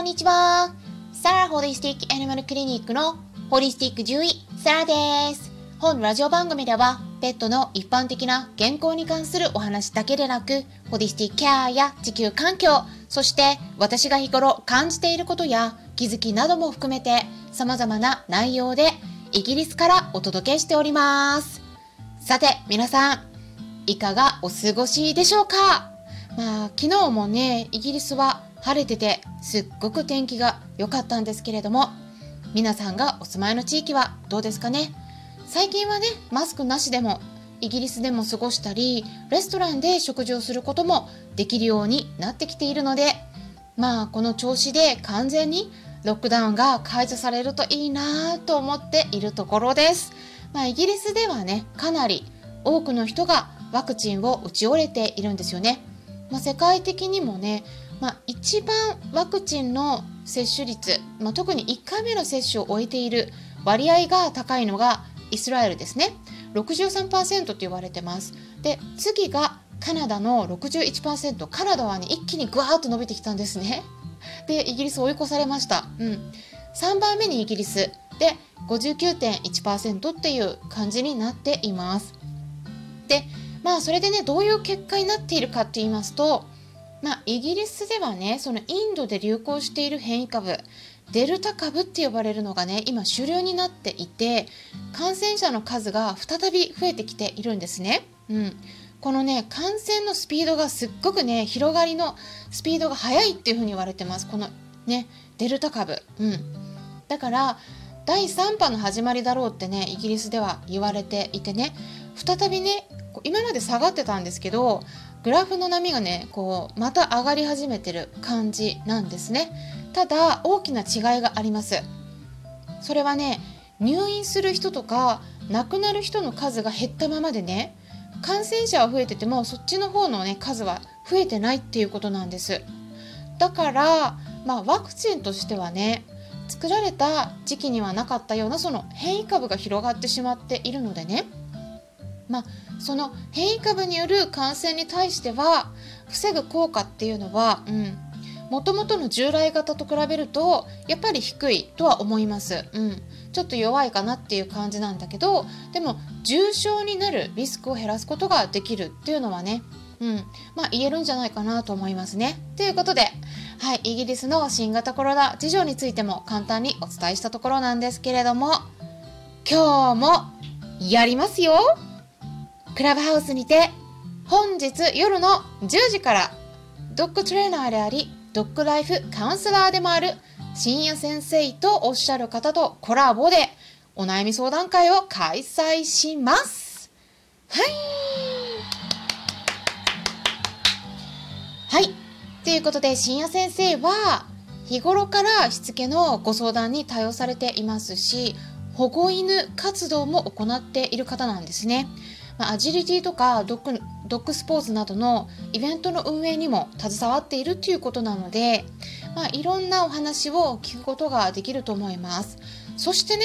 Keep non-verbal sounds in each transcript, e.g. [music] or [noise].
こんにちは。サラホリスティックアニマルクリニックのホリスティック獣医、サラです。本ラジオ番組では、ペットの一般的な健康に関するお話だけでなく、ホリスティックケアや地球環境、そして私が日頃感じていることや気づきなども含めて様々な内容でイギリスからお届けしております。さて、皆さん、いかがお過ごしでしょうか？まあ、昨日もね、イギリスは晴れててすっごく天気が良かったんですけれども皆さんがお住まいの地域はどうですかね？最近はねマスクなしでもイギリスでも過ごしたりレストランで食事をすることもできるようになってきているのでまあこの調子で完全にロックダウンが解除されるといいなと思っているところです。まあ、イギリスではねかなり多くの人がワクチンを打ち終えているんですよね。まあ、世界的にもねまあ、一番ワクチンの接種率、まあ、特に1回目の接種を終えている割合が高いのがイスラエルですね。63%と言われてます。で次がカナダの61%カナダはね一気にグワーッと伸びてきたんですね。でイギリス追い越されました、うん、3番目にイギリス。で59.1%っていう感じになっています。でまあそれでねどういう結果になっているかって言いますとまあ、イギリスではねそのインドで流行している変異株デルタ株って呼ばれるのがね今主流になっていて感染者の数が再び増えてきているんですね。うん、このね感染のスピードがすっごくね広がりのスピードが速いっていうふうに言われてますこのねデルタ株。うん、だから第3波の始まりだろうってねイギリスでは言われていてね再びね今まで下がってたんですけどグラフの波がねこうまた上がり始めてる感じなんですね。ただ大きな違いがあります。それはね入院する人とか亡くなる人の数が減ったままでね感染者は増えててもそっちの方のね数は増えてないっていうことなんです。だからまあワクチンとしてはね作られた時期にはなかったようなその変異株が広がってしまっているのでね。まあその変異株による感染に対しては防ぐ効果っていうのは、うん、もともとの従来型と比べるとやっぱり低いとは思います、うん、ちょっと弱いかなっていう感じなんだけどでも重症になるリスクを減らすことができるっていうのはね、うんまあ、言えるんじゃないかなと思いますね。ということで、はい、イギリスの新型コロナ事情についても簡単にお伝えしたところなんですけれども今日もやりますよクラブハウスにて本日夜の10時からドッグトレーナーでありドッグライフカウンセラーでもある深夜先生とおっしゃる方とコラボでお悩み相談会を開催します。はい。はい。ということで、深夜先生は日頃からしつけのご相談に対応されていますし、保護犬活動も行っている方なんですね。ま、アジリティとかドッグドッグスポーツなどのイベントの運営にも携わっているということなので、まあ、いろんなお話を聞くことができると思います。そしてね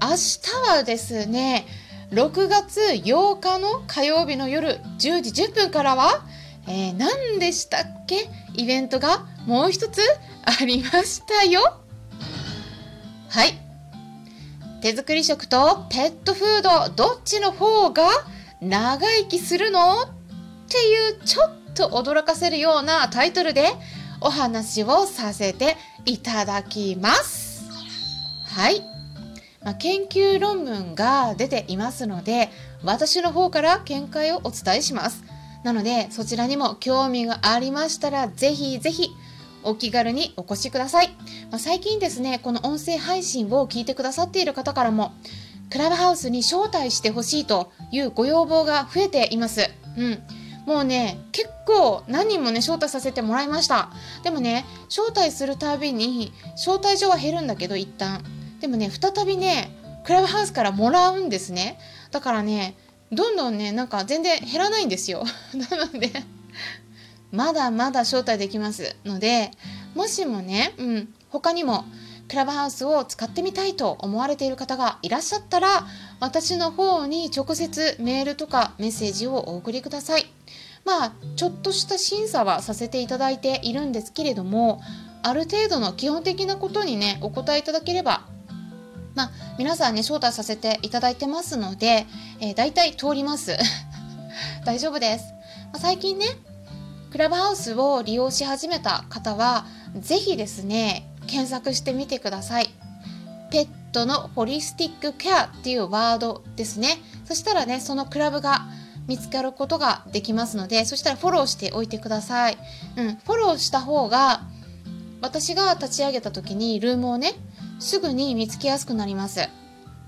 明日はですね6月8日の火曜日の夜10時10分からは、えー、何でしたっけ？イベントがもう一つありましたよ。はい。手作り食とペットフードどっちの方が長生きするの？っていうちょっと驚かせるようなタイトルでお話をさせていただきます。はい。まあ、研究論文が出ていますので私の方から見解をお伝えします。なのでそちらにも興味がありましたらぜひぜひお気軽にお越しください。まあ、最近ですね、この音声配信を聞いてくださっている方からも、クラブハウスに招待してほしいというご要望が増えています。うん。もうね、結構何人もね、招待させてもらいました。でもね、招待するたびに、招待状は減るんだけど、一旦。でもね、再びね、クラブハウスからもらうんですね。だからね、どんどんね、なんか全然減らないんですよ。[laughs] なのでまだまだ招待できますのでもしもね、うん、他にもクラブハウスを使ってみたいと思われている方がいらっしゃったら私の方に直接メールとかメッセージをお送りください。まあちょっとした審査はさせていただいているんですけれどもある程度の基本的なことにねお答えいただければまあ皆さんね招待させていただいてますので、えー、大体通ります [laughs] 大丈夫です、まあ、最近ねクラブハウスを利用し始めた方は是非ですね検索してみてください。ペットのホリスティックケアっていうワードですね。そしたらねそのクラブが見つかることができますのでそしたらフォローしておいてください、うん、フォローした方が私が立ち上げた時にルームをねすぐに見つけやすくなります。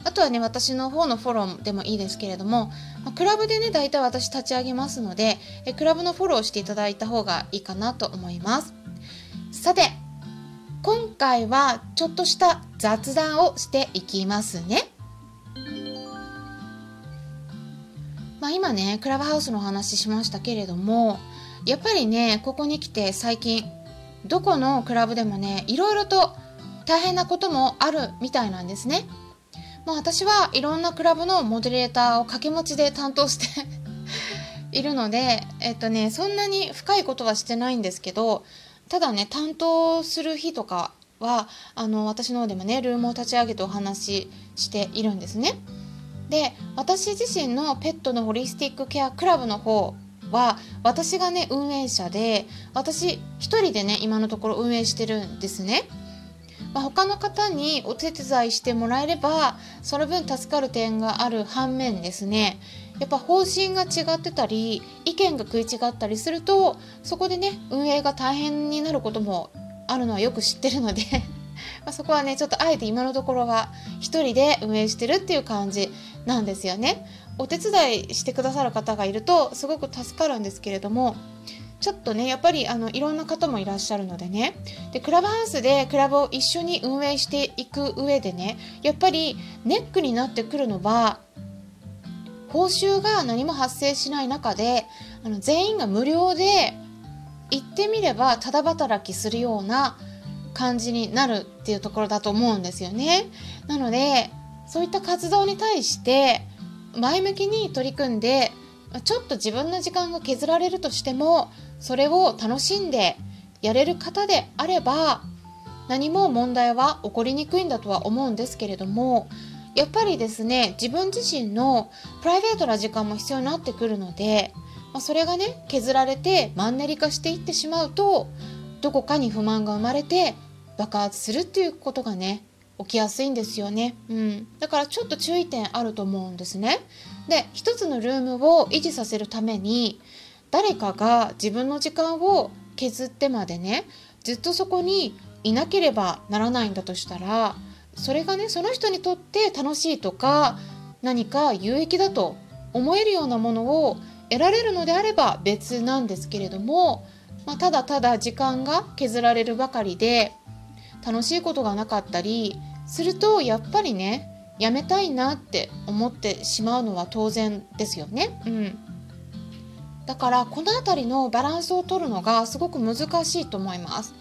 あとはね私の方のフォローでもいいですけれども、まクラブでね大体私立ち上げますのでえクラブのフォローしていただいた方がいいかなと思いますさて今回はちょっとした雑談をしていきますねまあ、今ねクラブハウスの話しましたけれどもやっぱりねここに来て最近どこのクラブでもねいろいろと大変なこともあるみたいなんですね。まあ、私はいろんなクラブのモデレーターを掛け持ちで担当して [laughs] いるので、えっとね、そんなに深いことはしてないんですけどただね担当する日とかはあの私の方でもねルームを立ち上げてお話ししているんですね。で私自身のペットのホリスティックケアクラブの方は私がね運営者で私一人でね今のところ運営してるんですね。まあ、他の方にお手伝いしてもらえればその分助かる点がある反面ですねやっぱ方針が違ってたり意見が食い違ったりするとそこでね運営が大変になることもあるのはよく知ってるので [laughs] まそこはねちょっとあえて今のところは1人で運営してるっていう感じなんですよね。お手伝いしてくださる方がいるとすごく助かるんですけれどもちょっとねやっぱりあのいろんな方もいらっしゃるのでねでクラブハウスでクラブを一緒に運営していく上でねやっぱりネックになってくるのは報酬が何も発生しない中であの全員が無料で言ってみればただ働きするような感じになるっていうところだと思うんですよね。なのでそういった活動に対して前向きに取り組んでちょっと自分の時間が削られるとしてもそれを楽しんでやれる方であれば何も問題は起こりにくいんだとは思うんですけれどもやっぱりですね自分自身のプライベートな時間も必要になってくるので、まあ、それがね削られてマンネリ化していってしまうとどこかに不満が生まれて爆発するっていうことがね起きやすいんですよね、うん、だからちょっと注意点あると思うんですね。で一つのルームを維持させるために誰かが自分の時間を削ってまでねずっとそこにいなければならないんだとしたらそれがねその人にとって楽しいとか何か有益だと思えるようなものを得られるのであれば別なんですけれども、まあ、ただただ時間が削られるばかりで楽しいことがなかったりするとやっぱりねやめたいなって思ってしまうのは当然ですよね。うん、だからこの辺りのバランスを取るのがすごく難しいと思います。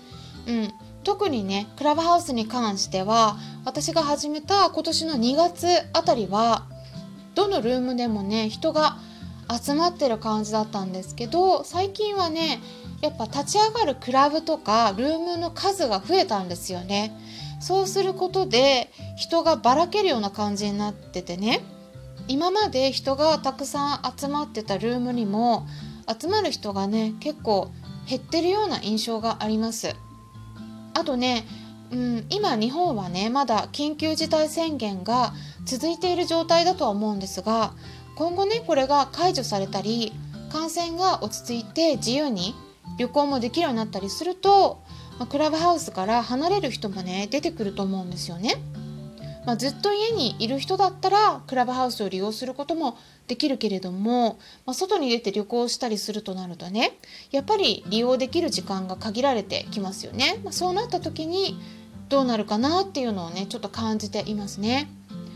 うん、特にねクラブハウスに関しては私が始めた今年の2月あたりはどのルームでもね人が集まってる感じだったんですけど最近はねやっぱ立ち上がるクラブとかルームの数が増えたんですよねそうすることで人がばらけるような感じになっててね。今まで人がたくさん集まってたルームにも集まる人がね結構減ってるような印象があります。あとね、うん、今日本はねまだ緊急事態宣言が続いている状態だとは思うんですが今後ねこれが解除されたり感染が落ち着いて自由に旅行もできるようになったりすると、まあ、クラブハウスから離れる人もね出てくると思うんですよね。まあ、ずっと家にいる人だったらクラブハウスを利用することもできるけれども、まあ、外に出て旅行したりするとなるとねやっぱり利用できる時間が限られてきますよね。まあ、そうなった時にどうなるかなっていうのをねちょっと感じていますね。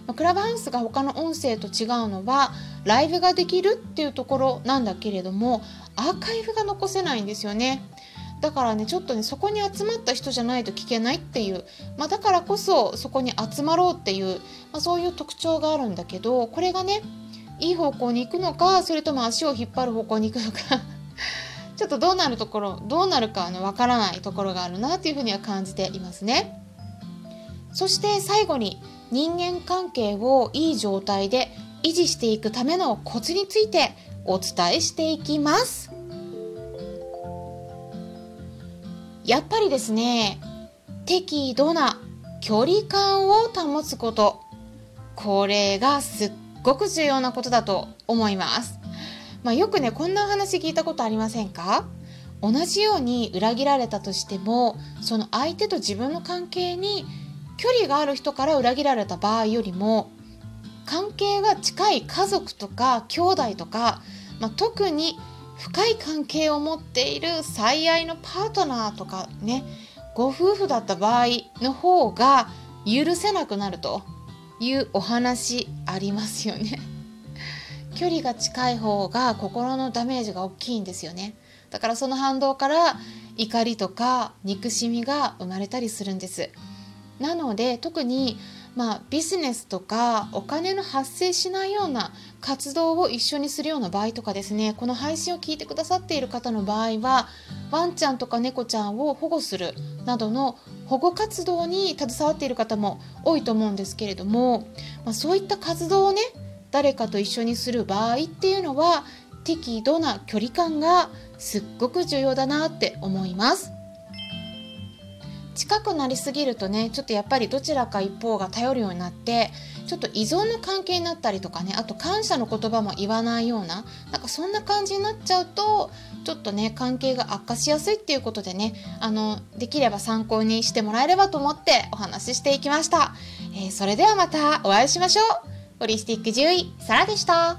まクラブハウスが他の音声と違うのはライブができるっていうところなんだけれどもアーカイブが残せないんですよね。だからねちょっとねそこに集まった人じゃないと聞けないっていう、まあ、だからこそそこに集まろうっていう、まあ、そういう特徴があるんだけどこれがねいい方向に行くのかそれとも足を引っ張る方向に行くのか。[laughs] ちょっとどうなるところどうなるかわ、ね、からないところがあるなというふうには感じていますね。そして最後に人間関係をいい状態で維持していくためのコツについてお伝えしていきます。やっぱりですね適度な距離感を保つこと。これがすっごく重要なことだと思います、まあ、よくねこんな話聞いたことありませんか？同じように裏切られたとしてもその相手と自分の関係に距離がある人から裏切られた場合よりも関係が近い家族とか兄弟とか、まあ、特に深い関係を持っている最愛のパートナーとかねご夫婦だった場合の方が許せなくなるというお話ありますよね。[laughs] 距離が近い方が心のダメージが大きいんですよね。だからその反動から怒りとか憎しみが生まれたりするんです。なので特にまあ、ビジネスとかお金の発生しないような活動を一緒にするような場合とかですねこの配信を聞いてくださっている方の場合はワンちゃんとか猫ちゃんを保護するなどの保護活動に携わっている方も多いと思うんですけれども、まあ、そういった活動をね誰かと一緒にする場合っていうのは適度な距離感がすっごく重要だなって思います。近くなりすぎるとねちょっとやっぱりどちらか一方が頼るようになってちょっと依存の関係になったりとかねあと感謝の言葉も言わないようななんかそんな感じになっちゃうとちょっとね関係が悪化しやすいっていうことでねあのできれば参考にしてもらえればと思ってお話ししていきました、えー、それではまたお会いしましょう。ホリスティック獣医サラでした。